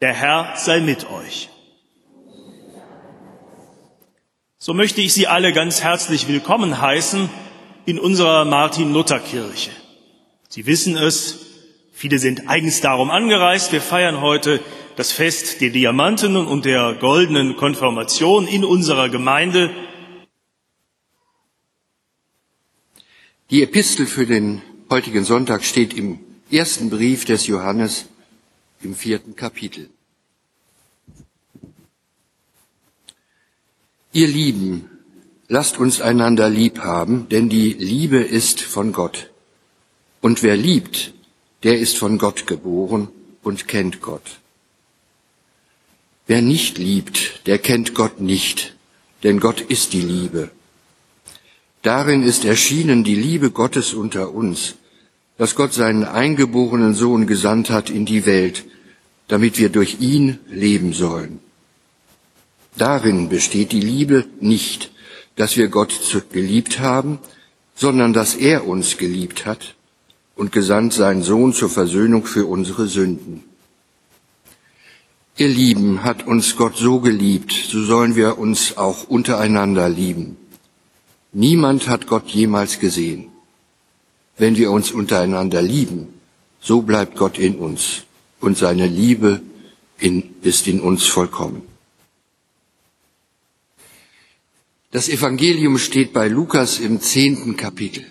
Der Herr sei mit euch. So möchte ich Sie alle ganz herzlich willkommen heißen in unserer Martin-Luther-Kirche. Sie wissen es, viele sind eigens darum angereist. Wir feiern heute das Fest der Diamanten und der goldenen Konfirmation in unserer Gemeinde. Die Epistel für den heutigen Sonntag steht im ersten Brief des Johannes im vierten Kapitel. Ihr Lieben, lasst uns einander lieb haben, denn die Liebe ist von Gott. Und wer liebt, der ist von Gott geboren und kennt Gott. Wer nicht liebt, der kennt Gott nicht, denn Gott ist die Liebe. Darin ist erschienen die Liebe Gottes unter uns, dass Gott seinen eingeborenen Sohn gesandt hat in die Welt, damit wir durch ihn leben sollen. Darin besteht die Liebe nicht, dass wir Gott geliebt haben, sondern dass er uns geliebt hat und gesandt seinen Sohn zur Versöhnung für unsere Sünden. Ihr Lieben, hat uns Gott so geliebt, so sollen wir uns auch untereinander lieben. Niemand hat Gott jemals gesehen. Wenn wir uns untereinander lieben, so bleibt Gott in uns und seine Liebe in, ist in uns vollkommen. Das Evangelium steht bei Lukas im zehnten Kapitel.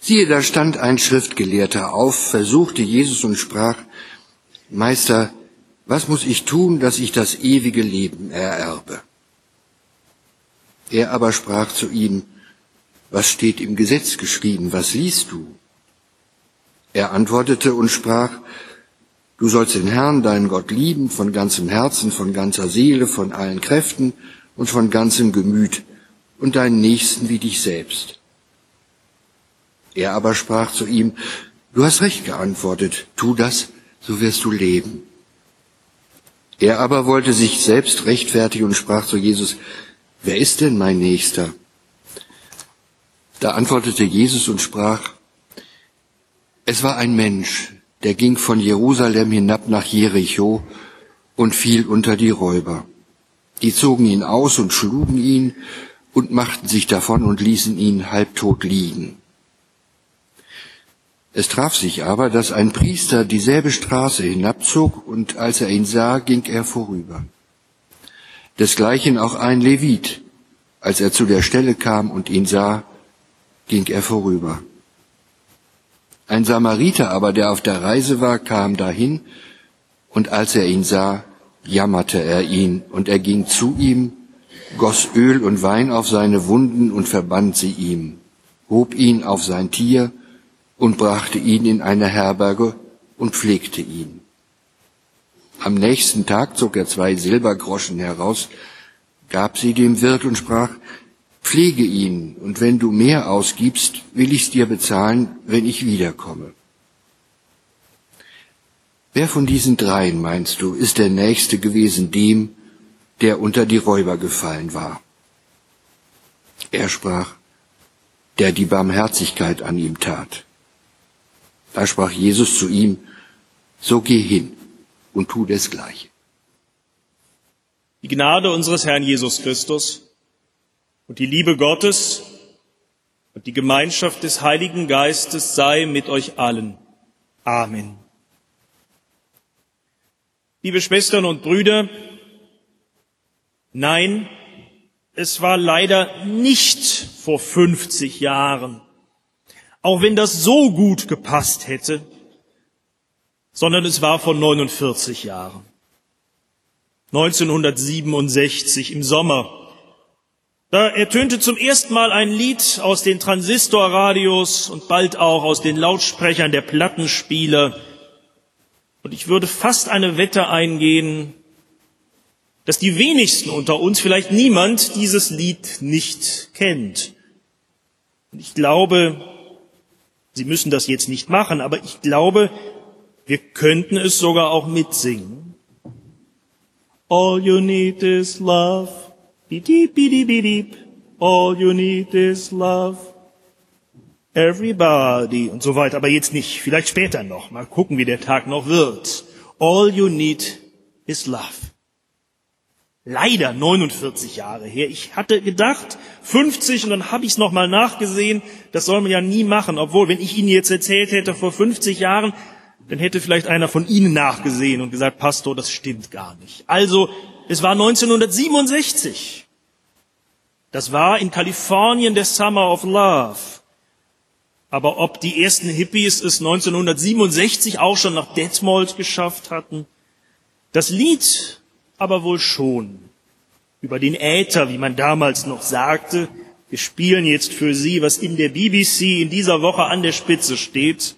Siehe, da stand ein Schriftgelehrter auf, versuchte Jesus und sprach, Meister, was muss ich tun, dass ich das ewige Leben ererbe? Er aber sprach zu ihm, was steht im Gesetz geschrieben, was liest du? Er antwortete und sprach, du sollst den Herrn, deinen Gott lieben, von ganzem Herzen, von ganzer Seele, von allen Kräften und von ganzem Gemüt und deinen Nächsten wie dich selbst. Er aber sprach zu ihm, du hast recht geantwortet, tu das, so wirst du leben. Er aber wollte sich selbst rechtfertigen und sprach zu Jesus, wer ist denn mein Nächster? Da antwortete Jesus und sprach, es war ein Mensch, der ging von Jerusalem hinab nach Jericho und fiel unter die Räuber. Die zogen ihn aus und schlugen ihn und machten sich davon und ließen ihn halbtot liegen. Es traf sich aber, dass ein Priester dieselbe Straße hinabzog, und als er ihn sah, ging er vorüber. Desgleichen auch ein Levit, als er zu der Stelle kam und ihn sah, ging er vorüber. Ein Samariter aber, der auf der Reise war, kam dahin, und als er ihn sah, jammerte er ihn, und er ging zu ihm, goss Öl und Wein auf seine Wunden und verband sie ihm, hob ihn auf sein Tier und brachte ihn in eine Herberge und pflegte ihn. Am nächsten Tag zog er zwei Silbergroschen heraus, gab sie dem Wirt und sprach, Pflege ihn, und wenn du mehr ausgibst, will ich's dir bezahlen, wenn ich wiederkomme. Wer von diesen dreien, meinst du, ist der Nächste gewesen dem, der unter die Räuber gefallen war? Er sprach, der die Barmherzigkeit an ihm tat. Da sprach Jesus zu ihm, so geh hin und tu desgleiche. Die Gnade unseres Herrn Jesus Christus und die Liebe Gottes und die Gemeinschaft des Heiligen Geistes sei mit euch allen. Amen. Liebe Schwestern und Brüder, nein, es war leider nicht vor 50 Jahren, auch wenn das so gut gepasst hätte, sondern es war vor 49 Jahren. 1967 im Sommer da ertönte zum ersten Mal ein Lied aus den Transistorradios und bald auch aus den Lautsprechern der Plattenspieler. Und ich würde fast eine Wette eingehen, dass die wenigsten unter uns, vielleicht niemand, dieses Lied nicht kennt. Und ich glaube, Sie müssen das jetzt nicht machen, aber ich glaube, wir könnten es sogar auch mitsingen. All you need is love. Beep, beep, beep, All you need is love. Everybody und so weiter, aber jetzt nicht, vielleicht später noch. Mal gucken, wie der Tag noch wird. All you need is love. Leider 49 Jahre her. Ich hatte gedacht 50 und dann habe ich es nochmal nachgesehen. Das soll man ja nie machen, obwohl wenn ich Ihnen jetzt erzählt hätte vor 50 Jahren, dann hätte vielleicht einer von Ihnen nachgesehen und gesagt, Pastor, das stimmt gar nicht. Also, es war 1967. Das war in Kalifornien der Summer of Love. Aber ob die ersten Hippies es 1967 auch schon nach Detmold geschafft hatten, das Lied aber wohl schon. Über den Äther, wie man damals noch sagte, wir spielen jetzt für Sie, was in der BBC in dieser Woche an der Spitze steht.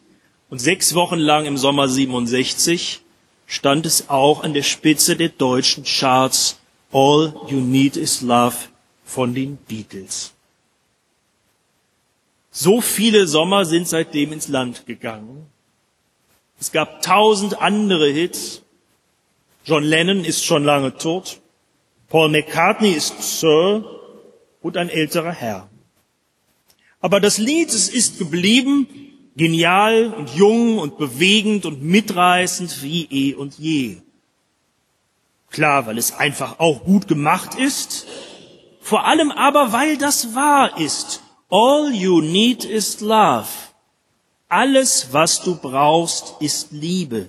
Und sechs Wochen lang im Sommer 67 stand es auch an der Spitze der deutschen Charts All You Need Is Love von den Beatles. So viele Sommer sind seitdem ins Land gegangen. Es gab tausend andere Hits. John Lennon ist schon lange tot. Paul McCartney ist Sir und ein älterer Herr. Aber das Lied, es ist geblieben, genial und jung und bewegend und mitreißend wie eh und je. Klar, weil es einfach auch gut gemacht ist, vor allem aber, weil das wahr ist All you need is love. Alles, was du brauchst, ist Liebe.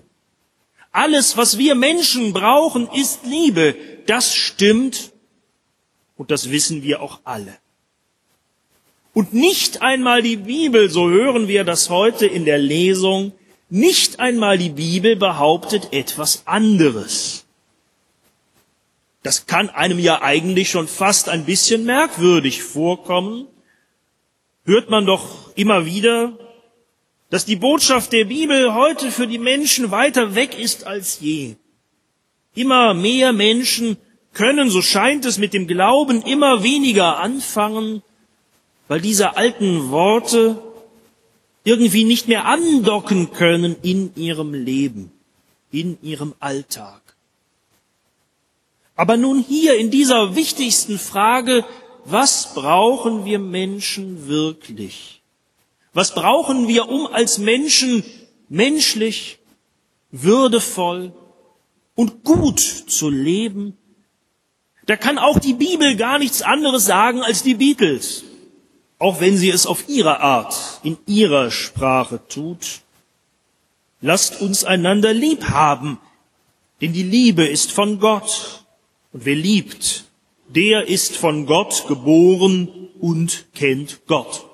Alles, was wir Menschen brauchen, ist Liebe. Das stimmt und das wissen wir auch alle. Und nicht einmal die Bibel, so hören wir das heute in der Lesung, nicht einmal die Bibel behauptet etwas anderes. Das kann einem ja eigentlich schon fast ein bisschen merkwürdig vorkommen, hört man doch immer wieder, dass die Botschaft der Bibel heute für die Menschen weiter weg ist als je. Immer mehr Menschen können, so scheint es, mit dem Glauben immer weniger anfangen, weil diese alten Worte irgendwie nicht mehr andocken können in ihrem Leben, in ihrem Alltag. Aber nun hier in dieser wichtigsten Frage was brauchen wir Menschen wirklich? Was brauchen wir, um als Menschen menschlich, würdevoll und gut zu leben? Da kann auch die Bibel gar nichts anderes sagen als die Beatles, auch wenn sie es auf ihre Art, in ihrer Sprache tut. Lasst uns einander lieb haben, denn die Liebe ist von Gott und wer liebt, der ist von Gott geboren und kennt Gott.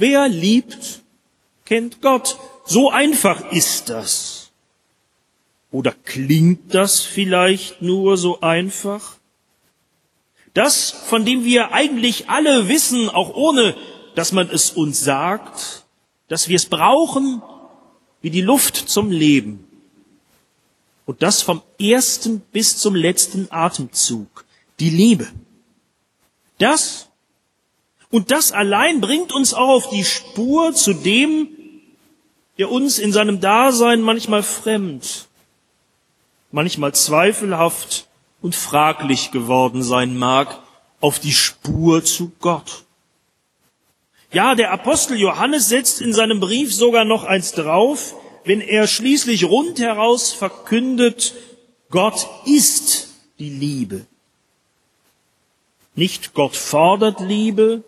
Wer liebt, kennt Gott. So einfach ist das. Oder klingt das vielleicht nur so einfach? Das, von dem wir eigentlich alle wissen, auch ohne dass man es uns sagt, dass wir es brauchen wie die Luft zum Leben. Und das vom ersten bis zum letzten Atemzug die Liebe. Das und das allein bringt uns auch auf die Spur zu dem, der uns in seinem Dasein manchmal fremd, manchmal zweifelhaft und fraglich geworden sein mag, auf die Spur zu Gott. Ja, der Apostel Johannes setzt in seinem Brief sogar noch eins drauf, wenn er schließlich rundheraus verkündet, Gott ist die Liebe. Nicht Gott fordert Liebe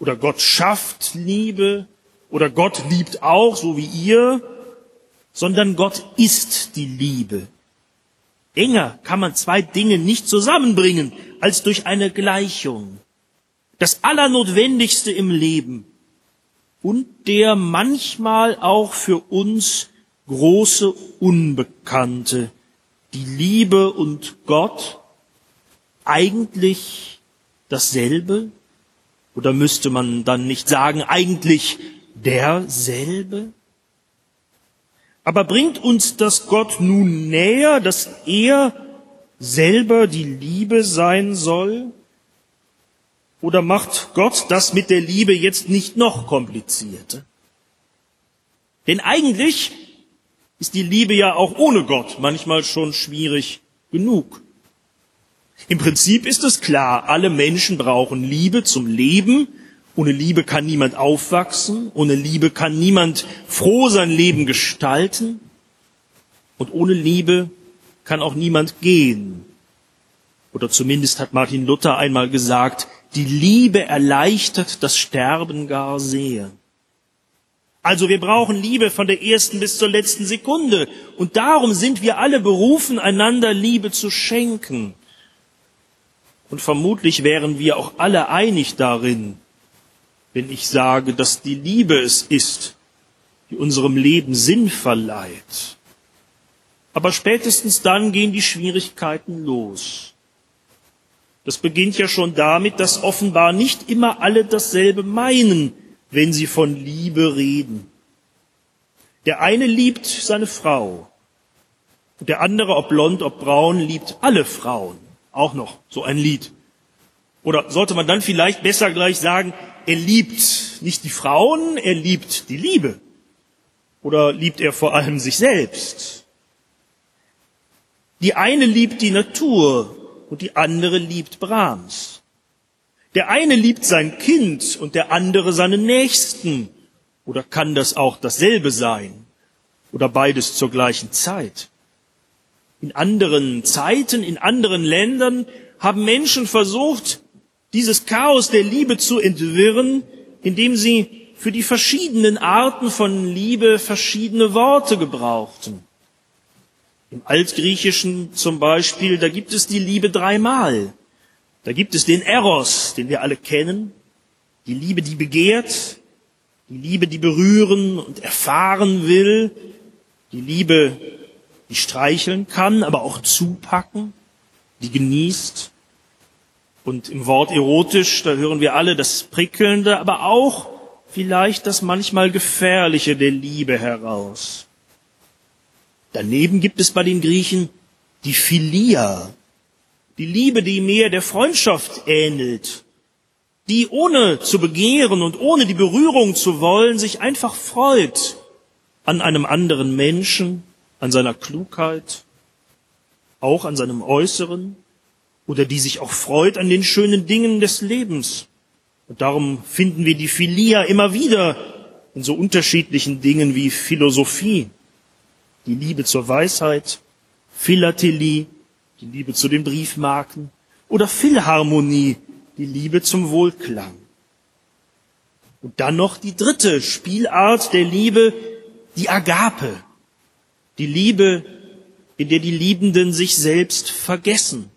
oder Gott schafft Liebe oder Gott liebt auch, so wie ihr, sondern Gott ist die Liebe. Enger kann man zwei Dinge nicht zusammenbringen als durch eine Gleichung. Das Allernotwendigste im Leben und der manchmal auch für uns große Unbekannte, die Liebe und Gott eigentlich dasselbe? Oder müsste man dann nicht sagen, eigentlich derselbe? Aber bringt uns das Gott nun näher, dass er selber die Liebe sein soll? Oder macht Gott das mit der Liebe jetzt nicht noch komplizierter? Denn eigentlich ist die Liebe ja auch ohne Gott manchmal schon schwierig genug. Im Prinzip ist es klar, alle Menschen brauchen Liebe zum Leben. Ohne Liebe kann niemand aufwachsen. Ohne Liebe kann niemand froh sein Leben gestalten. Und ohne Liebe kann auch niemand gehen. Oder zumindest hat Martin Luther einmal gesagt, die Liebe erleichtert das Sterben gar sehr. Also wir brauchen Liebe von der ersten bis zur letzten Sekunde. Und darum sind wir alle berufen, einander Liebe zu schenken. Und vermutlich wären wir auch alle einig darin, wenn ich sage, dass die Liebe es ist, die unserem Leben Sinn verleiht. Aber spätestens dann gehen die Schwierigkeiten los. Das beginnt ja schon damit, dass offenbar nicht immer alle dasselbe meinen, wenn sie von Liebe reden. Der eine liebt seine Frau und der andere, ob blond, ob braun, liebt alle Frauen. Auch noch so ein Lied. Oder sollte man dann vielleicht besser gleich sagen, er liebt nicht die Frauen, er liebt die Liebe. Oder liebt er vor allem sich selbst? Die eine liebt die Natur und die andere liebt Brahms. Der eine liebt sein Kind und der andere seinen Nächsten. Oder kann das auch dasselbe sein? Oder beides zur gleichen Zeit? In anderen Zeiten, in anderen Ländern haben Menschen versucht, dieses Chaos der Liebe zu entwirren, indem sie für die verschiedenen Arten von Liebe verschiedene Worte gebrauchten. Im Altgriechischen zum Beispiel, da gibt es die Liebe dreimal. Da gibt es den Eros, den wir alle kennen, die Liebe, die begehrt, die Liebe, die berühren und erfahren will, die Liebe, die streicheln kann, aber auch zupacken, die genießt. Und im Wort erotisch, da hören wir alle das Prickelnde, aber auch vielleicht das manchmal Gefährliche der Liebe heraus. Daneben gibt es bei den Griechen die Philia, die Liebe, die mehr der Freundschaft ähnelt, die ohne zu begehren und ohne die Berührung zu wollen, sich einfach freut an einem anderen Menschen, an seiner Klugheit, auch an seinem Äußeren, oder die sich auch freut an den schönen Dingen des Lebens. Und darum finden wir die Philia immer wieder in so unterschiedlichen Dingen wie Philosophie, die Liebe zur Weisheit, Philatelie, die Liebe zu den Briefmarken oder Philharmonie, die Liebe zum Wohlklang. Und dann noch die dritte Spielart der Liebe, die Agape, die Liebe, in der die Liebenden sich selbst vergessen,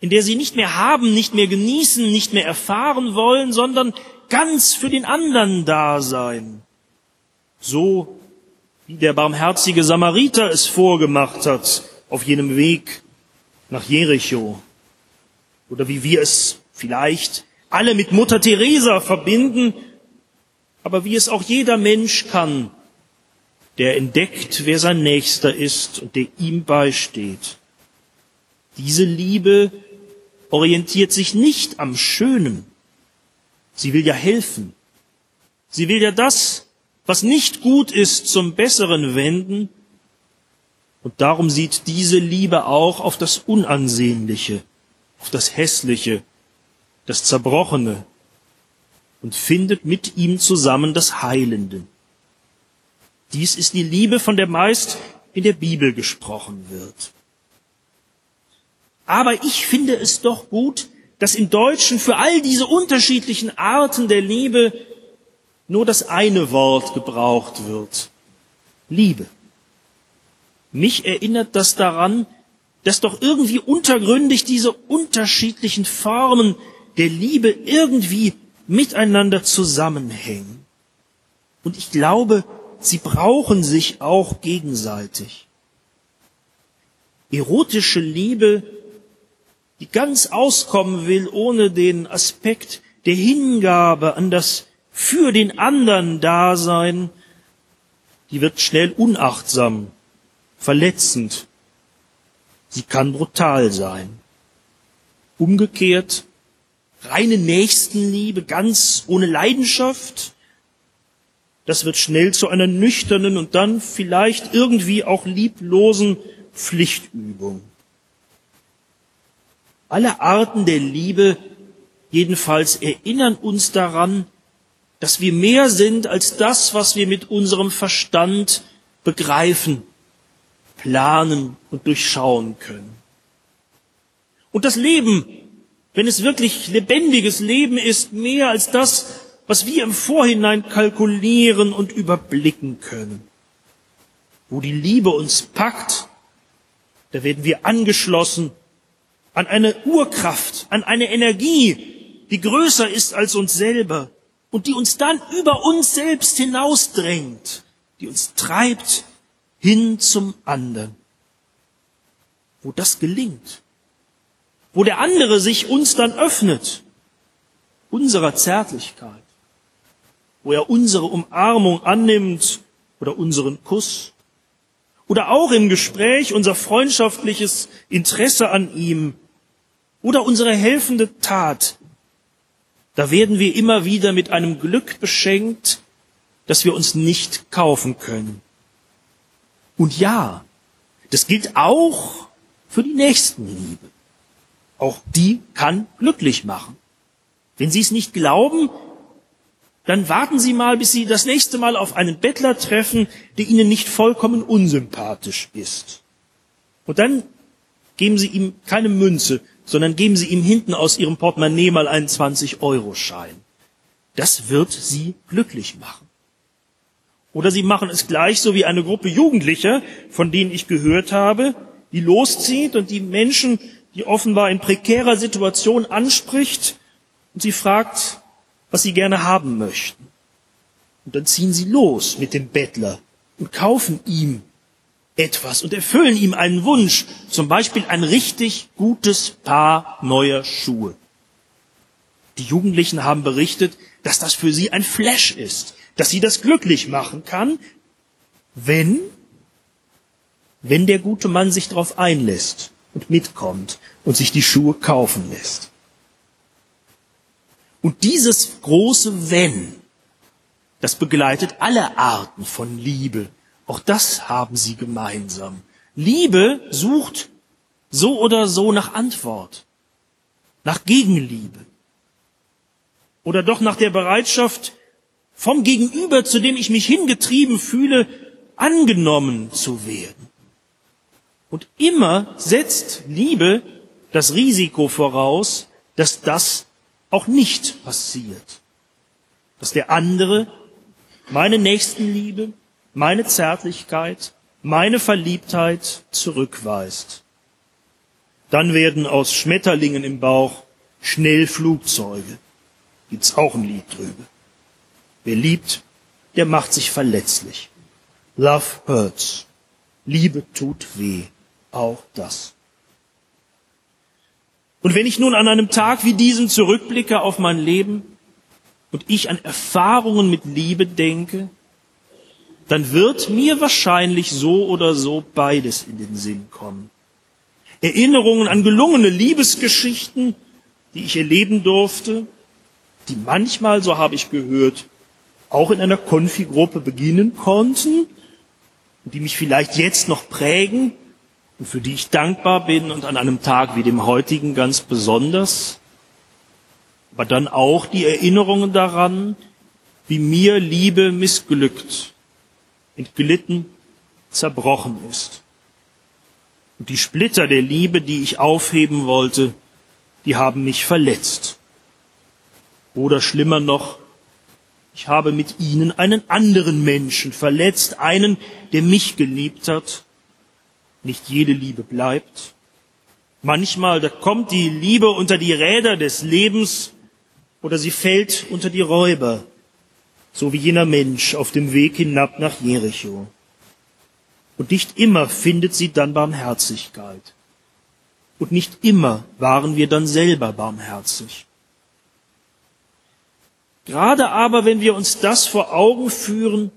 in der sie nicht mehr haben, nicht mehr genießen, nicht mehr erfahren wollen, sondern ganz für den anderen da sein. So wie der barmherzige Samariter es vorgemacht hat auf jenem Weg nach Jericho. Oder wie wir es vielleicht alle mit Mutter Teresa verbinden, aber wie es auch jeder Mensch kann, der entdeckt, wer sein Nächster ist und der ihm beisteht. Diese Liebe orientiert sich nicht am Schönen. Sie will ja helfen. Sie will ja das, was nicht gut ist, zum Besseren wenden. Und darum sieht diese Liebe auch auf das Unansehnliche, auf das Hässliche, das Zerbrochene und findet mit ihm zusammen das Heilende. Dies ist die Liebe, von der meist in der Bibel gesprochen wird. Aber ich finde es doch gut, dass im Deutschen für all diese unterschiedlichen Arten der Liebe nur das eine Wort gebraucht wird. Liebe. Mich erinnert das daran, dass doch irgendwie untergründig diese unterschiedlichen Formen der Liebe irgendwie miteinander zusammenhängen. Und ich glaube, sie brauchen sich auch gegenseitig. Erotische Liebe, die ganz auskommen will ohne den Aspekt der Hingabe an das für den anderen Dasein, die wird schnell unachtsam, verletzend. Sie kann brutal sein. Umgekehrt, reine Nächstenliebe, ganz ohne Leidenschaft, das wird schnell zu einer nüchternen und dann vielleicht irgendwie auch lieblosen Pflichtübung. Alle Arten der Liebe jedenfalls erinnern uns daran, dass wir mehr sind als das, was wir mit unserem Verstand begreifen, planen und durchschauen können. Und das Leben, wenn es wirklich lebendiges Leben ist, mehr als das, was wir im Vorhinein kalkulieren und überblicken können. Wo die Liebe uns packt, da werden wir angeschlossen an eine Urkraft, an eine Energie, die größer ist als uns selber und die uns dann über uns selbst hinausdrängt, die uns treibt hin zum anderen. Wo das gelingt, wo der andere sich uns dann öffnet, unserer Zärtlichkeit, wo er unsere Umarmung annimmt oder unseren Kuss, oder auch im Gespräch unser freundschaftliches Interesse an ihm oder unsere helfende Tat, da werden wir immer wieder mit einem Glück beschenkt, das wir uns nicht kaufen können. Und ja, das gilt auch für die Nächstenliebe. Auch die kann glücklich machen. Wenn Sie es nicht glauben, dann warten Sie mal, bis Sie das nächste Mal auf einen Bettler treffen, der Ihnen nicht vollkommen unsympathisch ist. Und dann geben Sie ihm keine Münze, sondern geben Sie ihm hinten aus Ihrem Portemonnaie mal einen 20-Euro-Schein. Das wird Sie glücklich machen. Oder Sie machen es gleich so wie eine Gruppe Jugendlicher, von denen ich gehört habe, die loszieht und die Menschen, die offenbar in prekärer Situation anspricht und sie fragt, was sie gerne haben möchten. Und dann ziehen sie los mit dem Bettler und kaufen ihm etwas und erfüllen ihm einen Wunsch, zum Beispiel ein richtig gutes Paar neuer Schuhe. Die Jugendlichen haben berichtet, dass das für sie ein Flash ist, dass sie das glücklich machen kann, wenn, wenn der gute Mann sich darauf einlässt und mitkommt und sich die Schuhe kaufen lässt. Und dieses große Wenn, das begleitet alle Arten von Liebe, auch das haben sie gemeinsam. Liebe sucht so oder so nach Antwort, nach Gegenliebe oder doch nach der Bereitschaft, vom Gegenüber, zu dem ich mich hingetrieben fühle, angenommen zu werden. Und immer setzt Liebe das Risiko voraus, dass das auch nicht passiert. Dass der andere meine Nächstenliebe, meine Zärtlichkeit, meine Verliebtheit zurückweist. Dann werden aus Schmetterlingen im Bauch schnell Flugzeuge. Gibt's auch ein Lied drüber. Wer liebt, der macht sich verletzlich. Love hurts. Liebe tut weh. Auch das. Und wenn ich nun an einem Tag wie diesen zurückblicke auf mein Leben und ich an Erfahrungen mit Liebe denke, dann wird mir wahrscheinlich so oder so beides in den Sinn kommen. Erinnerungen an gelungene Liebesgeschichten, die ich erleben durfte, die manchmal, so habe ich gehört, auch in einer Konfigruppe beginnen konnten die mich vielleicht jetzt noch prägen für die ich dankbar bin und an einem Tag wie dem heutigen ganz besonders, aber dann auch die Erinnerungen daran, wie mir Liebe missglückt, entglitten, zerbrochen ist. Und die Splitter der Liebe, die ich aufheben wollte, die haben mich verletzt. Oder schlimmer noch, ich habe mit ihnen einen anderen Menschen verletzt, einen, der mich geliebt hat nicht jede Liebe bleibt. Manchmal, kommt die Liebe unter die Räder des Lebens oder sie fällt unter die Räuber, so wie jener Mensch auf dem Weg hinab nach Jericho. Und nicht immer findet sie dann Barmherzigkeit. Und nicht immer waren wir dann selber barmherzig. Gerade aber, wenn wir uns das vor Augen führen,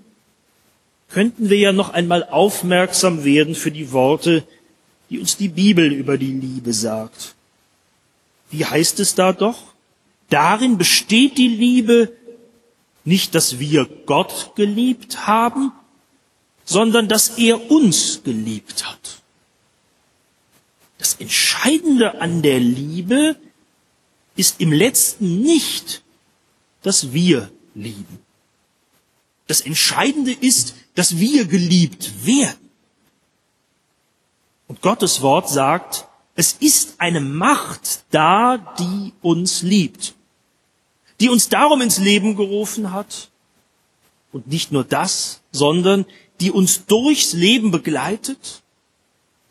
könnten wir ja noch einmal aufmerksam werden für die Worte, die uns die Bibel über die Liebe sagt. Wie heißt es da doch? Darin besteht die Liebe nicht, dass wir Gott geliebt haben, sondern dass er uns geliebt hat. Das Entscheidende an der Liebe ist im letzten nicht, dass wir lieben. Das Entscheidende ist, dass wir geliebt werden. Und Gottes Wort sagt, es ist eine Macht da, die uns liebt, die uns darum ins Leben gerufen hat. Und nicht nur das, sondern die uns durchs Leben begleitet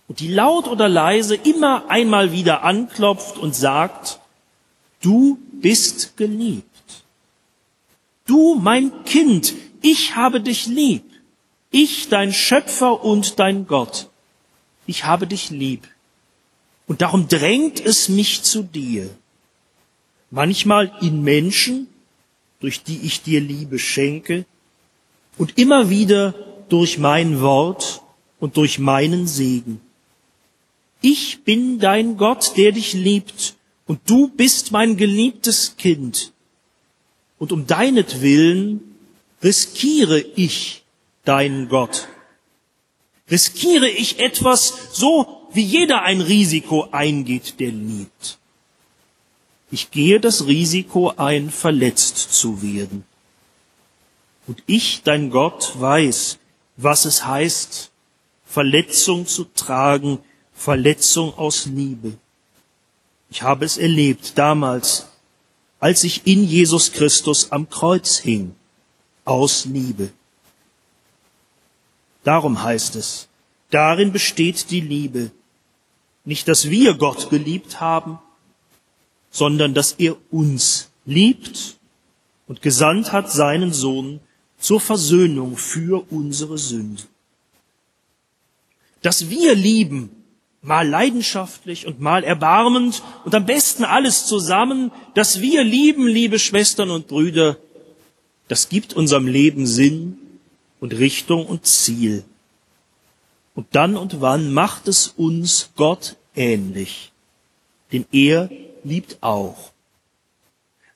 und die laut oder leise immer einmal wieder anklopft und sagt, du bist geliebt. Du, mein Kind, ich habe dich lieb. Ich, dein Schöpfer und dein Gott. Ich habe dich lieb. Und darum drängt es mich zu dir. Manchmal in Menschen, durch die ich dir Liebe schenke, und immer wieder durch mein Wort und durch meinen Segen. Ich bin dein Gott, der dich liebt, und du bist mein geliebtes Kind. Und um deinetwillen riskiere ich deinen Gott. Riskiere ich etwas so wie jeder ein Risiko eingeht, der liebt. Ich gehe das Risiko ein, verletzt zu werden. Und ich, dein Gott, weiß, was es heißt, Verletzung zu tragen, Verletzung aus Liebe. Ich habe es erlebt damals, als ich in Jesus Christus am Kreuz hing, aus Liebe. Darum heißt es, darin besteht die Liebe, nicht, dass wir Gott geliebt haben, sondern dass er uns liebt und gesandt hat seinen Sohn zur Versöhnung für unsere Sünden. Dass wir lieben, mal leidenschaftlich und mal erbarmend und am besten alles zusammen, dass wir lieben, liebe Schwestern und Brüder, das gibt unserem Leben Sinn und Richtung und Ziel. Und dann und wann macht es uns Gott ähnlich. Denn er liebt auch.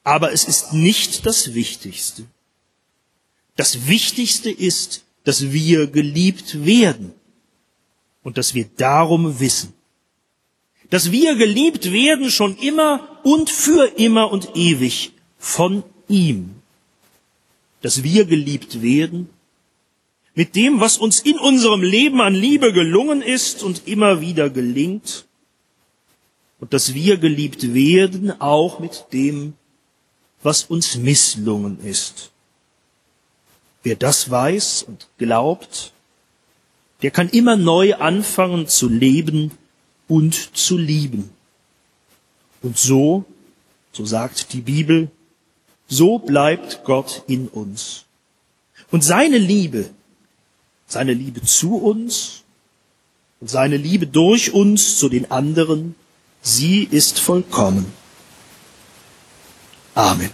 Aber es ist nicht das Wichtigste. Das Wichtigste ist, dass wir geliebt werden und dass wir darum wissen. Dass wir geliebt werden schon immer und für immer und ewig von ihm. Dass wir geliebt werden mit dem, was uns in unserem Leben an Liebe gelungen ist und immer wieder gelingt, und dass wir geliebt werden auch mit dem, was uns misslungen ist. Wer das weiß und glaubt, der kann immer neu anfangen zu leben und zu lieben. Und so, so sagt die Bibel, so bleibt Gott in uns. Und seine Liebe seine Liebe zu uns und seine Liebe durch uns zu den anderen, sie ist vollkommen. Amen.